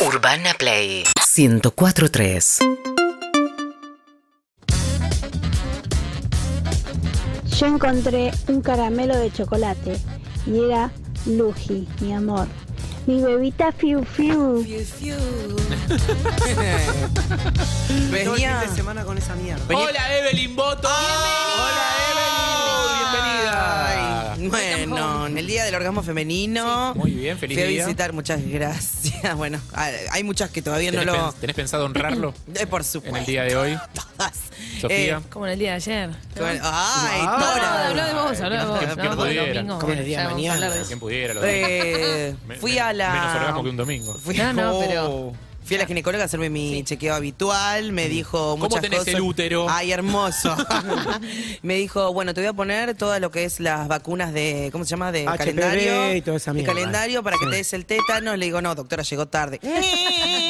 Urbana Play 1043. Yo encontré un caramelo de chocolate y era Luji, mi amor. Mi bebita Fiu Fiu. Fiu, fiu. Todo el Venía. fin de semana con esa mierda. Venía- Hola Evelyn Boto. Hola Evelyn. Bueno, en el día del orgasmo femenino. Muy bien, feliz Fui a día. visitar, muchas gracias. Bueno, hay muchas que todavía no ¿Tenés, lo. tenés pensado honrarlo Eh, por supuesto. en el día de hoy? Todas. Sofía. Eh, Como en el día de ayer. ay, Ah. Tora. Habla de vos, habla de vos. ¿Quién- ¿no? quién pudiera? Como en el día de a mañana. ¿Quién pudiera? Lo Eh, fui a la. Menos orgasmo que un domingo. Fui, No, no, Oh. pero- Fui a la ginecóloga a hacerme mi chequeo habitual, me dijo ¿Cómo muchas tenés cosas. el útero? Ay, hermoso. me dijo, bueno, te voy a poner todo lo que es las vacunas de, ¿cómo se llama? De HPV calendario. y toda esa De mierda. calendario para que te des el tétano. Le digo, no, doctora, llegó tarde.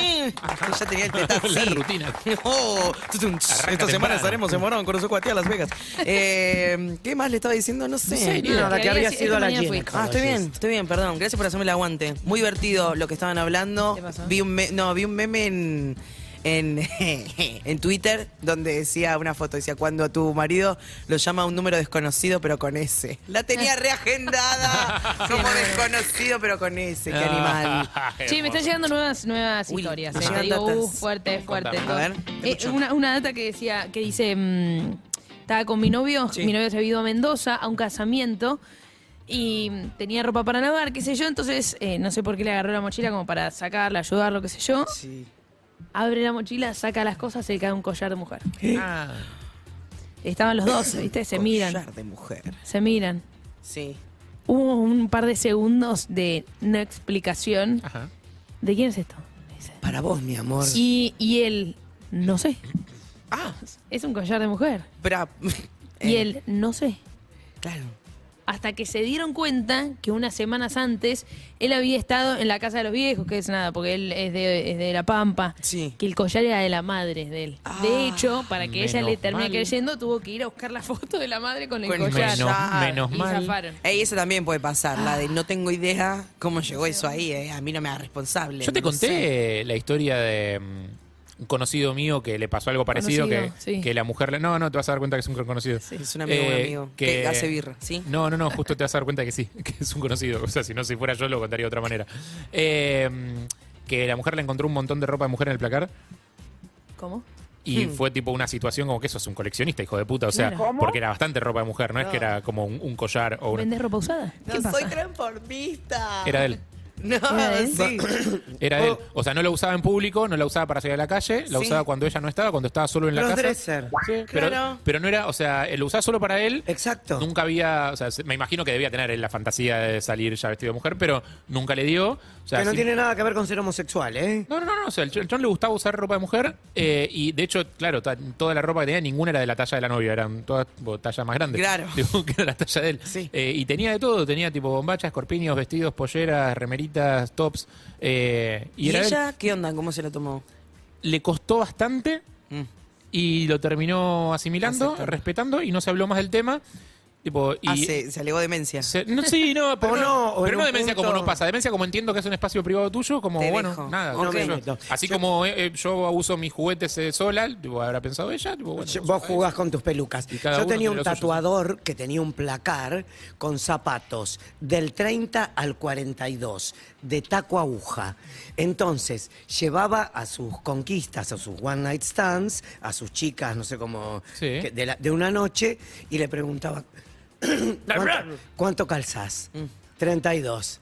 ya tenía el. La rutina. Oh, esta temprano. semana estaremos en Morón, Conozo a Las Vegas. Eh, ¿Qué más le estaba diciendo? No sé. Nada, que Que había sido esta la fui. Ah, estoy bien, estoy bien, perdón. Gracias por hacerme el aguante. Muy divertido lo que estaban hablando. ¿Qué pasó? Vi un me- no, vi un meme en en, en Twitter donde decía una foto, decía cuando a tu marido lo llama a un número desconocido pero con S. La tenía reagendada como desconocido pero con S, qué animal. Sí, me están llegando nuevas, nuevas Uy, historias. me eh. Te digo, uh, fuerte, fuerte. Contame. A ver, te Eh, escucho. una, una data que decía, que dice, mm, estaba con mi novio, Sí. mi novio se había ido a Mendoza a un casamiento y mm, tenía ropa para lavar, qué sé yo, entonces eh, no sé por qué le agarró la mochila como para sacarla, ayudarlo, qué sé yo. Sí. Abre la mochila, saca las cosas, se le cae un collar de mujer. Ah, Estaban los dos, ¿viste? Se miran, Collar de mujer. se miran. Sí. Hubo un par de segundos de no explicación. ajá. ¿De quién es esto? Dice. Para vos, mi amor. Y, y él, no sé. Ah, Es un collar de mujer. pero Y eh, él, no sé. claro. Hasta que se dieron cuenta que unas semanas antes él había estado en la casa de los viejos, que es nada, porque él es de, es de La Pampa. Sí. Que el collar era de la madre de él. Ah, de hecho, para que ella le termine mal. creyendo, tuvo que ir a buscar la foto de la madre con el Con collar. Menos, menos y mal. zafaron. Ey, eso también puede pasar, la de no tengo idea cómo llegó eso ahí, eh. a mí no me da responsable. Yo te no sé. conté la historia de mm, un conocido mío que le pasó algo parecido, Conocido, que, sí. que la mujer... le- No, no, te vas a dar cuenta que es un conocido. Es un amigo, un Eh, amigo, que, hace birra, ¿sí? No, no, no, justo te vas a dar cuenta que sí, que es un conocido. O sea, si no, si fuera yo lo contaría de otra manera. Eh, que la mujer le encontró un montón de ropa de mujer en el placar ¿Cómo? y Hmm. fue tipo una situación como que eso es un coleccionista, hijo de puta. O sea, Claro. porque era bastante ropa de mujer, no, es que era como un, un collar o una... ¿Vendes ropa usada? ¿Qué No pasa? soy transformista. Era de él. No, ¿Era de él? sí. Era él. O sea, no la usaba en público, no la usaba para salir a la calle, la Sí. usaba cuando ella no estaba, cuando estaba solo en la casa. Sí, pero, Claro. pero no era, o sea, él lo usaba solo para él. Exacto. Nunca había, o sea, se- me imagino que debía tener él la fantasía de salir ya vestido de mujer, pero nunca le dio. O sea, que no tiene nada que ver con ser homosexual, ¿eh? no, no, no, no, o sea, el ch- el chon le gustaba usar ropa de mujer eh, y de hecho, claro, ta- toda la ropa que tenía, ninguna era de la talla de la novia, eran todas tipo, tallas más grandes. Claro. Tipo, que era la talla de él. Sí. Eh, y tenía de todo, tenía tipo bombachas, corpiños, vestidos, polleras, tops. eh, y ¿Y era él. ella qué onda? ¿Cómo se lo tomó? le costó bastante Mm. y lo terminó asimilando, respetando y no se habló más del tema. Tipo, y Ah, se, se alegó demencia. se- no, sí, no, pero no, pero no demencia punto- como no pasa. Demencia como entiendo que es un espacio privado tuyo, como Te bueno, dejo. nada. Me yo. Así Yo- como eh, eh, yo uso mis juguetes eh, sola, tipo, habrá pensado ella. Tipo, bueno, Yo- uso Vos jugás con tus pelucas. Yo tenía un tatuador que tenía un placar con zapatos del 30 al 42, de taco aguja. Entonces, llevaba a sus conquistas, a sus one night stands, a sus chicas, no sé cómo, Sí. que de, la- de una noche, y le preguntaba, ¿cuánto, cuánto calzás? Mm. 32.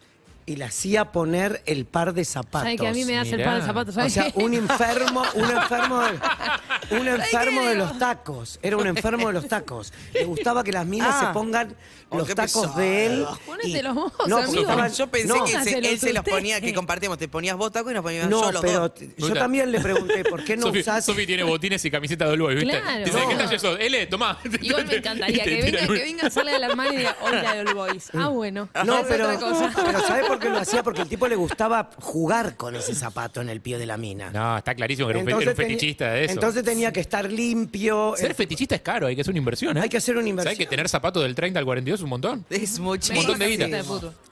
Y le hacía poner el par de zapatos. ¿Sabes que a mí me hace el par de zapatos? O ¿sabes sea, un enfermo, un enfermo, de, un enfermo de los tacos. Era un enfermo de los tacos. Le gustaba que las minas Ah. se pongan Oh, los tacos de él. pesado. Pónetelos vos, no, amigo. porque estaban- Yo pensé no, que se- él se los ponía, que compartíamos, te ponías vos tacos y nos poníamos No, yo los pero dos. yo también le pregunté, ¿por qué no Sofi, usás? Sofi tiene botines y camiseta de All Boy, ¿viste? Claro. Dice, No. ¿qué sos? L, tomá. Igual me encantaría que venga, que venga, salga de la hermana y diga, hola de All Boys. Ah, bueno. No, pero, pero ¿sabes por dijo que lo hacía porque el tipo le gustaba jugar con ese zapato en el pie de la mina. No, está clarísimo que era un, fe- era un fetichista de eso. Entonces tenía que estar limpio. Ser eh, fetichista es caro, hay que hacer una inversión. ¿eh? Hay que hacer una inversión. hay que tener zapatos del 30 al 42 un montón. Es Un muchísimo. montón de guita.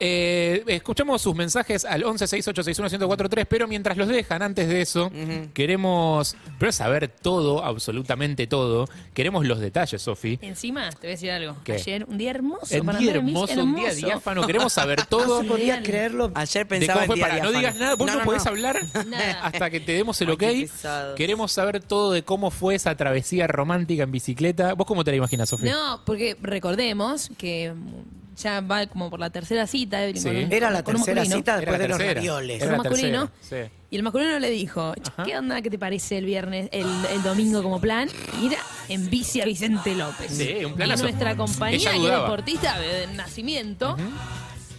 Eh, escuchamos sus mensajes al 1168611043, pero mientras los dejan, antes de eso, queremos pero saber todo, absolutamente todo. Queremos los detalles, Sofi. Encima, te voy a decir algo. ¿Qué? Ayer, un día hermoso. Un para día andar en bici, hermoso, un día hermoso. diáfano. Queremos saber No todo. se podía creerlo. Ayer de pensaba cómo fue en día para no digas nada, vos no, podés hablar Nada. hasta que te demos el Ay, ok. Queremos saber todo de cómo fue esa travesía romántica en bicicleta. ¿Vos cómo te la imaginas, Sofía? No, porque recordemos que mm, ya va como por la tercera cita. Sí. un- Era la tercera cita Era después de los ravioles. Era masculino. tercera, sí. Y el masculino le dijo, "Che, Ajá. ¿qué onda que te parece el viernes, el, el domingo como plan? Ir en bici a Vicente López. Sí, un Y nuestra compañía, que es deportista de nacimiento,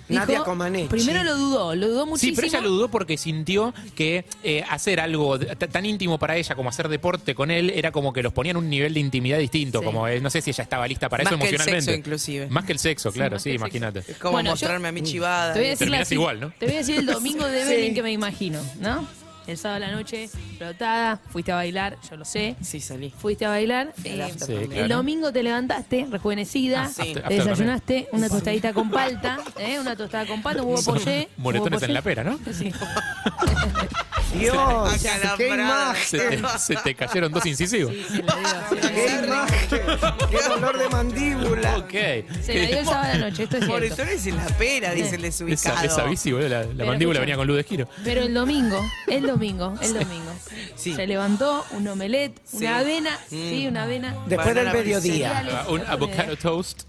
Nadia Comaneci. primero lo dudó, lo dudó Sí, muchísimo. pero ella lo dudó porque sintió que eh, hacer algo tan íntimo para ella como hacer deporte con él era como que los ponía en un nivel de intimidad distinto. Sí. Como eh, no sé si ella estaba lista para Más eso que el emocionalmente. sexo, inclusive. Más que el sexo, claro, sí, imagínate. Es como Bueno, yo- mostrarme a mi chivada. Te voy a decir la Terminás ci- igual, ¿no? Te voy a decir el domingo de Evelyn que me imagino, ¿no? El sábado a la noche, explotada, fuiste a bailar, yo lo sé. Sí, salí. Fuiste a bailar. El eh, after Sí, también. claro. El domingo te levantaste, rejuvenecida, Ah, sí. Te desayunaste una tostadita con palta, ¿eh? una tostada con palta, hubo pollé. moretones en la pera, ¿no? Sí. Dios, Acalambrada. qué imagen. Se te, se te cayeron dos incisivos. Sí, se la dio, se la Qué imagen. Qué dolor de mandíbula. Ok. Se la dio el sábado a la noche, esto es cierto. Moretones en la pera, dice el desubicado. Esa, esa bici, boludo, la, la Pero mandíbula escucha. venía con luz de giro. Pero el domingo, el domingo, el domingo. Sí. Se levantó un omelette, Sí. una avena, Mm. sí, una avena. Después del mediodía. Cereales, Un avocado idea. toast.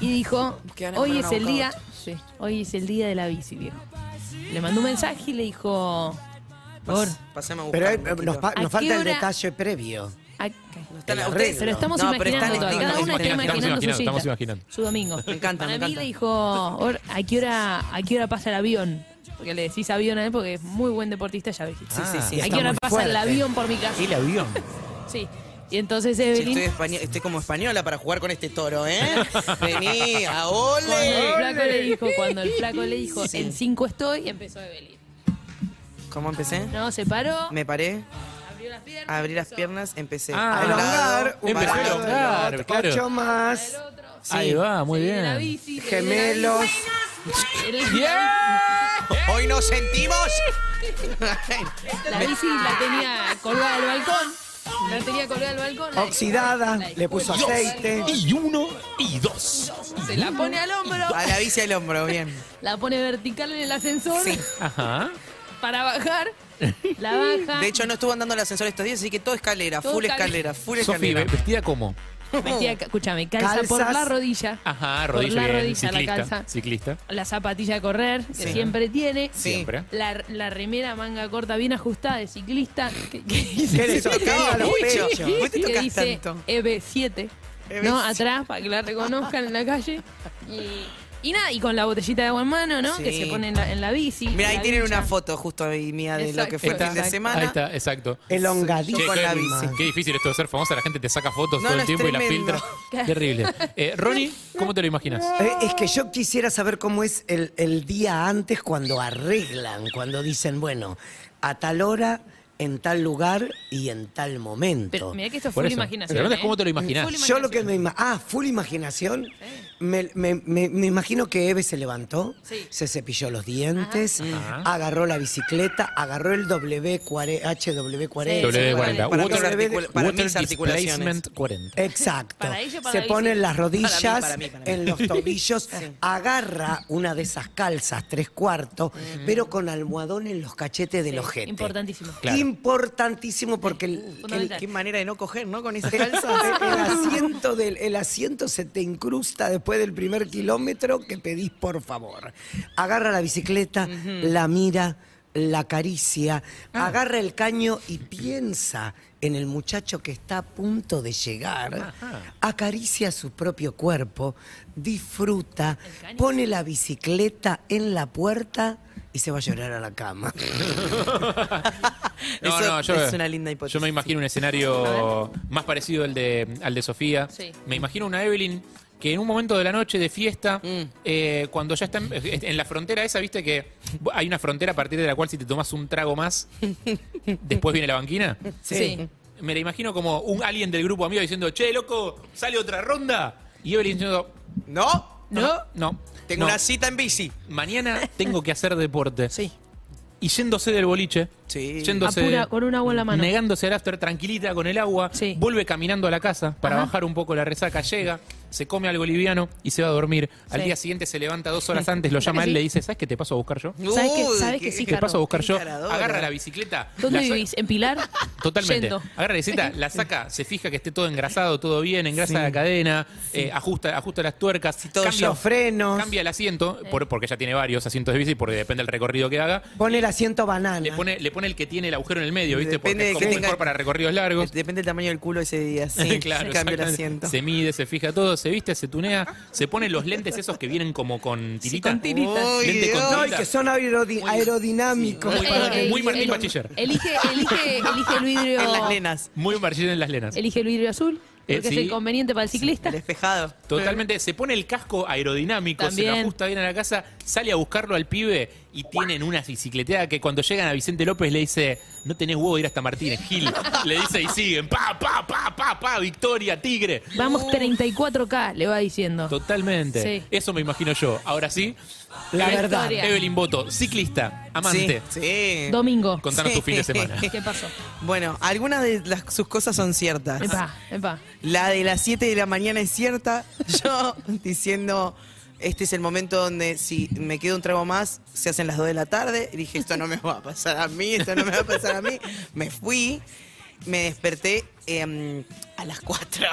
Y dijo, hoy de es el día, sí, hoy es el día de la bici, viejo. Le mandó un mensaje y le dijo, por, Pas- Pasame a Pero buscar. eh, un nos, poquito. pa- ¿A nos qué falta el detalle previo. a- arreglo. se lo estamos No, pero imaginando todo. Cada estamos uno está imaginando, imaginando su estamos imaginando, estamos imaginando. su domingo. Me encanta, Para me mí encanta. le dijo, "Or, ¿a qué hora, a qué hora pasa el avión? Porque le decís avión a él porque es muy buen deportista, ya ves. Sí, sí, sí. ¿A qué hora pasa el avión por mi casa? El avión. Sí. Y entonces Sí, Evelyn, estoy, españo- estoy como española para jugar con este toro, ¿eh? Vení, a cuando el ole. flaco le dijo, cuando el flaco le dijo, Sí. en 5 estoy, empezó Evelyn. ¿Cómo empecé? No, se paró, Me paré, abrió las piernas. abrí las piernas, empecé Ah, a elongar, un Empezó a para el otro. elongar. otro, claro. ocho más. Ahí va, muy bien. la bici, se viene la Gemelos. bici. El- Hoy nos sentimos. La bici la tenía colgada del balcón. La tenía colgada del balcón. la- Oxidada, la- le puso aceite. Y uno y dos. Se la pone al hombro, A la bici al hombro, bien. la pone vertical en el ascensor Sí. Ajá. Para bajar. La baja. De hecho, no estuvo andando el ascensor estos días, así que todo escalera, Todo full escalera. escalera, full Sofi, escalera. vestida como. Vestía, escúchame, calza por Calzas. la rodilla. Ajá, Por rodilla la bien. rodilla, la ciclista. calza. Ciclista. La zapatilla de correr, que Sí. siempre tiene. Sí. Siempre. La, la remera manga corta bien ajustada de ciclista. Que, que Que le socava los Mucho. pechos. ¿Vos te que tocas dice tanto? EB7, EB7. ¿no? Atrás, para que la reconozcan en la calle. Y, y nada, y con la botellita de agua en mano, ¿no? Sí. Que se pone en la, en la bici. Mira, ahí la tienen una foto justo ahí mía de lo que fue el fin de semana. Ahí está, exacto. Elongadísima. Yo con la bici. qué difícil esto de ser famosa, la gente te saca fotos No, todo no, el es tiempo y las tremendo. filtra. Terrible. Eh, Ronnie, ¿cómo te lo imaginas? Eh, es que yo quisiera saber cómo es el, el día antes cuando arreglan, cuando dicen, bueno, a tal hora, en tal lugar y en tal momento. Pero mira que esto es Por full eso. imaginación. Es ¿eh? cómo te lo imaginas. Full Yo lo que me ima- Ah, full imaginación. Me, me- me- me imagino que Eve se levantó, Sí. se cepilló los dientes, Ajá. agarró la bicicleta, agarró el W40, HW40. Sí, W40. Para articula- articulaciones. Displacement 40. Exacto. Para ella para se pone en las rodillas, Para mí, para mí, para mí. en los tobillos, agarra una de esas calzas, tres cuartos, pero con almohadón en los cachetes del Sí, ojete. Importantísimo. Claro. Importantísimo porque el. Qué manera de no coger, ¿no? Con esa el- calza. el asiento del, el asiento se te incrusta después del primer kilómetro que pedís por favor. Agarra la bicicleta, la mira, la acaricia, Ah. agarra el caño y piensa en el muchacho que está a punto de llegar, acaricia su propio cuerpo, disfruta, pone la bicicleta en la puerta y se va a llorar a la cama. No, Eso no, yo, es una linda hipótesis. Yo me imagino un escenario más parecido al de, al de Sofía. Sí. Me imagino una Evelyn que en un momento de la noche de fiesta, Mm. eh, cuando ya están en la frontera esa, viste que hay una frontera a partir de la cual si te tomas un trago más, después viene la banquina. Sí. Me la imagino como un alguien del grupo amigo diciendo, che, loco, sale otra ronda. Y Evelyn diciendo, ¿No? no, no. Tengo no. una cita en bici. Mañana tengo que hacer deporte. Sí. Y yéndose del boliche, Sí. yéndose Apura, con un agua en la mano. negándose al after tranquilita con el agua, Sí. vuelve caminando a la casa para Ajá. bajar un poco la resaca, llega, se come algo liviano y se va a dormir. Al Sí. día siguiente se levanta dos horas antes, lo llama a él, Sí. le dice, ¿sabes qué te paso a buscar yo? ¿Sabes qué- Uy, sabes qué sí, ¿Qué te paso a buscar qué yo? encaradora. Agarra la bicicleta. ¿Dónde la sa- vivís? ¿En Pilar? Totalmente. Yendo. Agarra la bicicleta, la saca, se fija que esté todo engrasado, todo bien, engrasa la cadena, eh, ajusta, ajusta las tuercas, todo cambia, Los frenos. cambia el asiento, por- porque ya tiene varios asientos de bici, porque depende del recorrido que haga. Pone el asiento banana. Le pone, le pone el que tiene el agujero en el medio, ¿viste? Depende porque de es que como tenga- mejor para recorridos largos. Depende del tamaño del culo ese día. Sí, claro, Cambio el exactamente. asiento. Se mide, se fija todo, se viste, se tunea, se pone los lentes esos que vienen como con tirita. con tirita. Uy, Lente con Dios. No, y tirita. que son aerodi- aerodinámicos. Muy, Martín el- Bachiller. Elige, elige, elige el vidrio. En las lenas. Muy marchín en las lenas. Elige el vidrio azul. Eh, Porque sí. es el conveniente para el ciclista. El espejado. Totalmente, se pone el casco aerodinámico, se lo También. ajusta bien a la casa, sale a buscarlo al pibe y tienen una bicicleteada que cuando llegan a Vicente López le dice, no tenés huevo de ir hasta Martínez, Gil. Le dice y siguen, pa, pa, pa, pa, pa, victoria, tigre. Vamos 34K, le va diciendo. Totalmente. Sí. Eso me imagino yo. Ahora sí, La verdad. Victoria. Evelyn Boto, ciclista, amante. Sí. sí. Domingo. Contanos tu fin de semana. ¿Qué pasó? Bueno, algunas de las, sus cosas son ciertas. Epa, epa. La de las 7 de la mañana es cierta. Yo diciendo, este es el momento donde si me quedo un trago más, se hacen las 2 de la tarde. Y dije, esto no me va a pasar a mí, esto no me va a pasar a mí. Me fui, me desperté em, a las 4.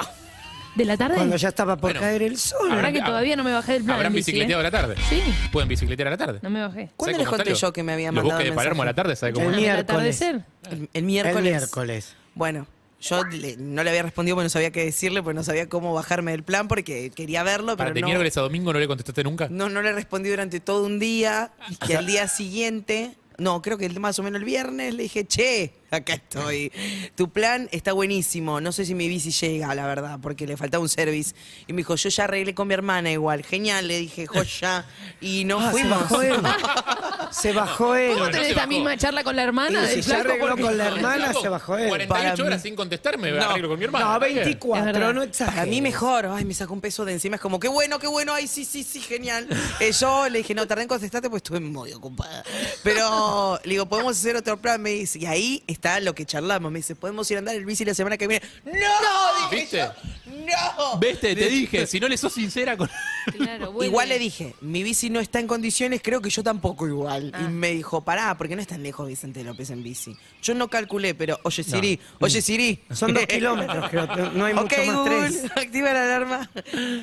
¿De la tarde? Cuando ya estaba por Bueno. caer el sol. La verdad Habrán- que todavía no me bajé del plan. ¿Habrán bici, bicicleteado ¿eh? a la tarde? Sí, ¿Pueden bicicletear a la tarde? no me bajé. ¿Cuándo ¿Sabe les conté yo que me había Los mandado buques de el Palermo a la tarde, ¿sabe cómo? El miércoles. El, el El miércoles. miércoles. Bueno, yo le- no le había respondido porque no sabía qué decirle, porque no sabía cómo bajarme del plan, porque quería verlo, Para pero de no, miércoles a domingo no le contestaste nunca. no, no le respondí durante todo un día. Y que al día siguiente, no, creo que más o menos el viernes, le dije, che, acá estoy. Tu plan está buenísimo. No sé si mi bici llega, la verdad, porque le faltaba un service. Y me dijo, yo ya arreglé con mi hermana igual. Genial, le dije, joya. Y nos Ah, se fuimos. bajó él. Se bajó él. ¿Cómo no tenés se esta bajó. misma charla con la hermana si se arregló con la hermana, se bajó él. 48 Para horas sin contestarme, me No. arreglo con mi hermano. No, Es 24, verdad. no exageres. A mí mejor, ay, me sacó un peso de encima, es como, qué bueno, qué bueno, ay, sí, sí, sí, genial. Eh, yo le dije, no, tardé en contestarte porque estuve muy ocupada. Pero le digo, podemos hacer otro plan, me dice, y ahí está lo que charlamos, me dice, podemos ir a andar el bici la semana que viene. ¡No! dije ¿Viste? yo, ¡No! Viste, te dije, si no le sos sincera con... Claro, vuelve. Igual le dije, mi bici no está en condiciones, creo que yo tampoco igual. Ah. Y me dijo, pará, porque no es tan lejos Vicente López en bici. Yo no calculé, pero, oye Siri, oye Siri. Son dos kilómetros, creo. No hay mucho más Google, tres. activa la alarma.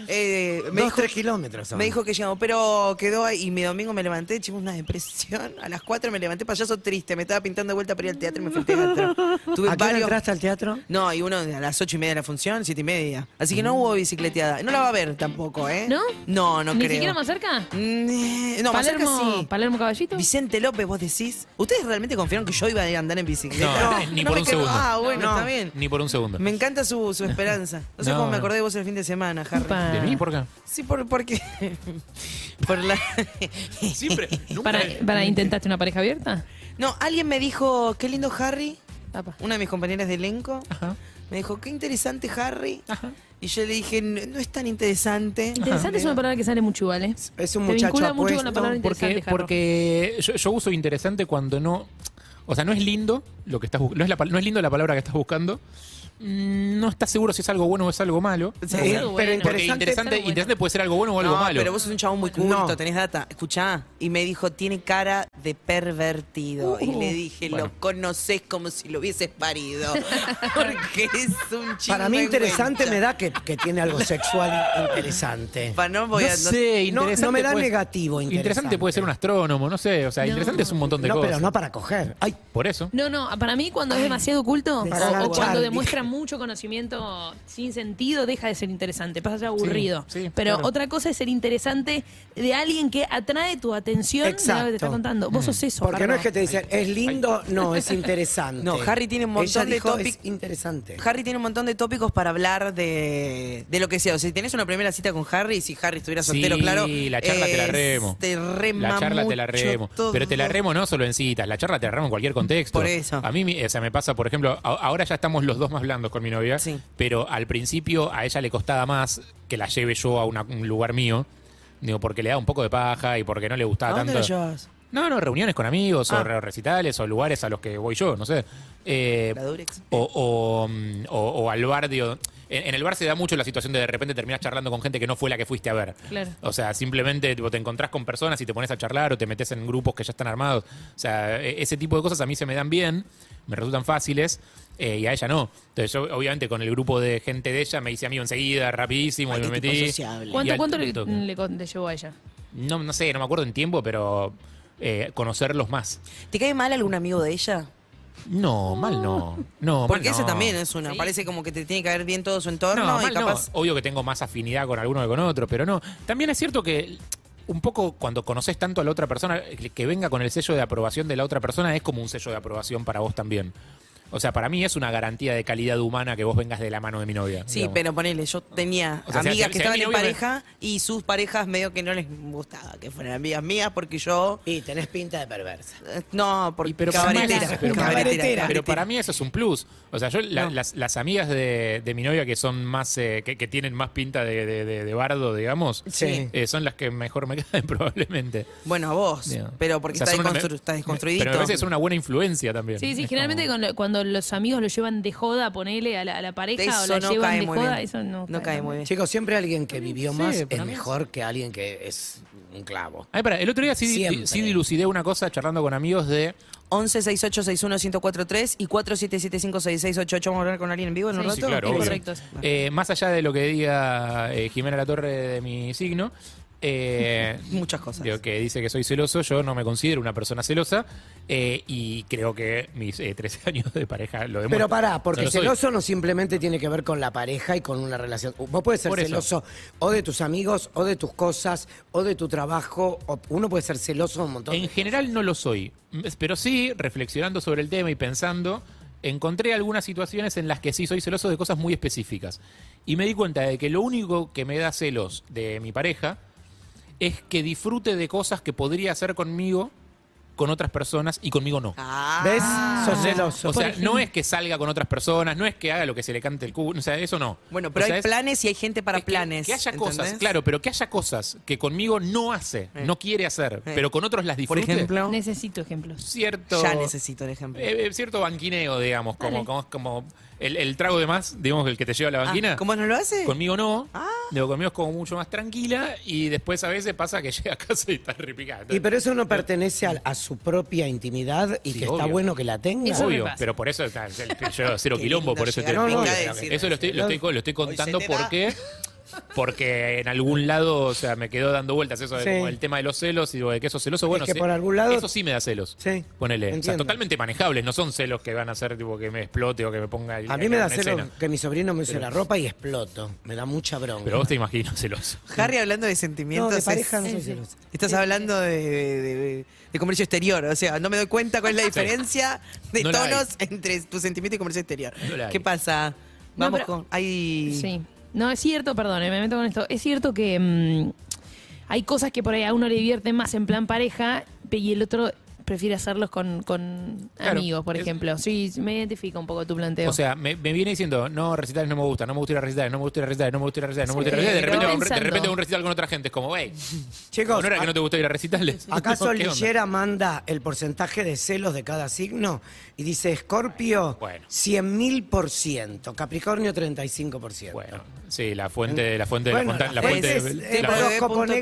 Eh, me Dos, dijo, tres kilómetros. son. me dijo que llegamos, pero quedó ahí. Y mi domingo me levanté, chicos, una depresión. A las 4 me levanté payaso triste. Me estaba pintando de vuelta para ir al teatro y me fui al teatro. Tuve ¿A qué varios. entraste al teatro? No, y uno a las 8 y media de la función, 7 y media. Así que no hubo bicicleteada. No la va a ver tampoco, ¿eh? ¿No? No, no ¿Ni creo. siquiera más cerca? Mm, No, más cerca Palermo, sí. Palermo Caballito. Vicente López, vos decís. ¿Ustedes realmente confiaron que yo iba a andar en bicicleta? No, ni por un quedó- segundo. Ah, bueno, No. está bien. Ni por un segundo. Me encanta su, su esperanza. No sé cómo me acordé de vos el fin de semana, Harry. Upa. ¿De mí? ¿Por qué? Sí, por, porque. por la. Siempre. Nunca... ¿Para, para intentaste una pareja abierta? no, alguien me dijo, qué lindo Harry. Apa. Una de mis compañeras de elenco. Ajá. Me dijo, qué interesante Harry. Ajá. Y yo le dije, no, no es tan interesante. Interesante es una palabra que sale mucho igual, ¿eh? Es un Te muchacho vincula mucho con la apuesto. palabra interesante, Porque, Jarro. porque yo, yo uso interesante cuando no. O sea, no es lindo lo que estás no es, la, pal- no es lindo la palabra que estás buscando. Mm, No estás seguro si es algo bueno o es algo malo. Sí. Pero bueno. Interesante, interesante, pero bueno. interesante puede ser algo bueno o algo no, malo. pero vos sos un chabón muy culto, No. tenés data. Escuchá. Y me dijo, tiene cara de pervertido. y le dije, Bueno. lo conoces como si lo hubieses parido. Porque es un chico. Para mí interesante me da que, que tiene algo sexual interesante. Pa, no voy no a. sé, no- no me da puede- negativo Interesante interesante. puede ser un astrónomo, no sé. O sea, No. interesante es un montón de No, cosas. pero no para coger. Ay, Por eso. No, no, para mí cuando es demasiado oculto o, cuando demuestra mucho conocimiento sin sentido, deja de ser interesante, pasa a ser aburrido. sí, Pero claro. otra cosa es ser interesante de alguien que atrae tu atención de lo que te está Exacto. contando. Vos sos eso. Porque no es que te dicen, es lindo, no, es interesante. No, Harry tiene un montón Ella de dijo, topic- es interesante. Harry tiene un montón de tópicos para hablar de, de lo que sea. O sea, si tenés una primera cita con Harry, si Harry estuviera soltero, sí, claro. la charla te la remo. Te rema La charla te la mucho remo. todo. Pero te la remo no solo en citas, la charla te la remo en cualquier contexto. Por eso. A mí, o sea, me pasa, por ejemplo, a- ahora ya estamos los dos más blandos con mi novia, Sí. pero al principio a ella le costaba más que la lleve yo a una- un lugar mío. Digo, porque le da un poco de paja y porque no le ¿A gustaba dónde tanto. llevas? No, no, reuniones con amigos Ah. o re- recitales o lugares a los que voy yo, no sé. Eh, La Durex. o, o, mm, o- o al bar, digo, en, en el bar se da mucho la situación de de repente terminas charlando con gente que no fue la que fuiste a ver. Claro. O sea, simplemente tipo, te encontrás con personas y te pones a charlar o te metes en grupos que ya están armados. O sea, e- ese tipo de cosas a mí se me dan bien, me resultan fáciles. eh, y a ella no. Entonces yo, obviamente, con el grupo de gente de ella me hice amigo enseguida, rapidísimo, Ay, y me metí. sociable. Y ¿Cuánto, cuánto le, le llevó a ella? No, no sé, no me acuerdo en tiempo, pero eh, conocerlos más. ¿Te cae mal algún amigo de ella? No, mal no. No, mal Porque ese no. también es una. Sí. Parece como que te tiene que ver bien todo su entorno No, y mal no. capaz. Obvio que tengo más afinidad con alguno que con otro, pero no. También es cierto que un poco cuando conoces tanto a la otra persona, que venga con el sello de aprobación de la otra persona es como un sello de aprobación para vos también. O sea, para mí es una garantía de calidad humana que vos vengas de la mano de mi novia. Sí, digamos. pero ponele, yo tenía O sea, si- amigas si- que si a estaban en me- pareja y sus parejas medio que no les gustaba que fueran amigas mías porque yo. Y tenés pinta de perversa. eh, No, porque Y pero para mí- cabaretera, pero para- cabaretera, Pero para mí eso es un plus. O sea, yo la- No. las, las amigas de, de mi novia que son más, eh, que, que tienen más pinta de, de- de- de bardo, digamos, Sí. eh, son las que mejor me caen probablemente. Bueno, a vos, pero porque O sea, está, son una- desconstru- está desconstruidito. Pero parece que son una buena influencia también. Sí, sí, Es generalmente como- con lo- cuando los amigos lo llevan de joda, ponele a la, a la pareja o Eso la no llevan cae de muy joda, bien. eso no, No cae muy bien. Chicos, siempre alguien que vivió Sí, más es mejor que alguien que es un clavo. Ay, para, el otro día sí, Siempre. sí dilucidé una cosa charlando con amigos de. 11 68 61 1043 y 4775 6688. Vamos a hablar con alguien en vivo en un Sí, rato. Sí, claro, correcto. Eh, más allá de lo que diga eh, Jimena La Torre de mi signo, eh, Muchas cosas. digo, que dice que soy celoso, yo no me considero una persona celosa eh, y creo que mis eh, 13 años de pareja lo demuestran. Pero pará, porque No lo soy. celoso no simplemente tiene que ver con la pareja y con una relación. Vos puedes ser Por eso. celoso o de tus amigos, o de tus cosas, o de tu trabajo. o- uno puede ser celoso de un montón. En de- general no lo soy, pero sí, reflexionando sobre el tema y pensando, encontré algunas situaciones en las que sí soy celoso de cosas muy específicas. Y me di cuenta de que lo único que me da celos de mi pareja es que disfrute de cosas que podría hacer conmigo, con otras personas y conmigo no. Ah. ¿Ves? Sos celoso. O sea, Por no es que salga con otras personas, no es que haga lo que se le cante el culo, o sea, eso no. Bueno, O pero sea, hay es- planes y hay gente para es que- planes. Que, haya cosas, claro, pero que haya cosas que conmigo no hace, Eh. no quiere hacer, Eh. pero con otros las Por disfrute. ejemplo, Necesito ejemplos. cierto. ya necesito el ejemplo. Eh, cierto banquineo, digamos, como, como, como el, el trago de más, digamos, el que te lleva a la banquina. Ah, ¿Cómo no lo hace? Conmigo no. Ah. Digo, conmigo es como mucho más tranquila y después a veces pasa que llega a casa y está repicada. Y pero eso no pertenece a, a su propia intimidad y Sí, que está bueno que la tenga. Eso Obvio, pero por eso está, yo cero quilombo, por eso te no, no, Eso lo estoy, lo estoy, lo estoy Hoy contando porque porque en algún lado, o sea, me quedó dando vueltas eso de Sí. como el tema de los celos y digo, de que esos celosos, bueno, que sí, por algún lado- eso sí me da celos. Sí, Ponele, o sea, entiendo. totalmente manejables, no son celos que van a hacer tipo que me explote o que me ponga el- A mí me da una celo escena. que mi sobrino me use la ropa y exploto. Me da mucha bronca. Pero vos te imagino celoso. Harry hablando de no, sentimientos. de es- pareja no soy. Estás hablando de, de- de- de comercio exterior, o sea, no me doy cuenta cuál es la diferencia de No la hay. tonos entre tu sentimiento y comercio exterior. No la hay. ¿Qué pasa? No, Vamos pero- con. Hay. Sí. No, es cierto, perdón, eh, me meto con esto. Es cierto que mm, hay cosas que por ahí a uno le divierten más en plan pareja y el otro prefiere hacerlos con, con Claro, amigos, por es- ejemplo. Sí, me identifica un poco tu planteo. O sea, me, me viene diciendo, no, recitales no me gusta, no me gusta ir a recitales, no me gusta ir a recitales, no me gusta ir a recitales, no me gusta ir a Sí, recitales. De repente, de repente un recital con otra gente. Es como, wey, Chicos, ¿no era que no te gusta ir a recitales? ¿Acaso. Lillera manda el porcentaje de celos de cada signo? Y dice, Escorpio, Bueno. 100 mil por ciento, Capricornio 35 por ciento. Bueno, sí, la fuente, la fuente, Bueno, la, la la fuente, fuente es la- el la- la la fuente.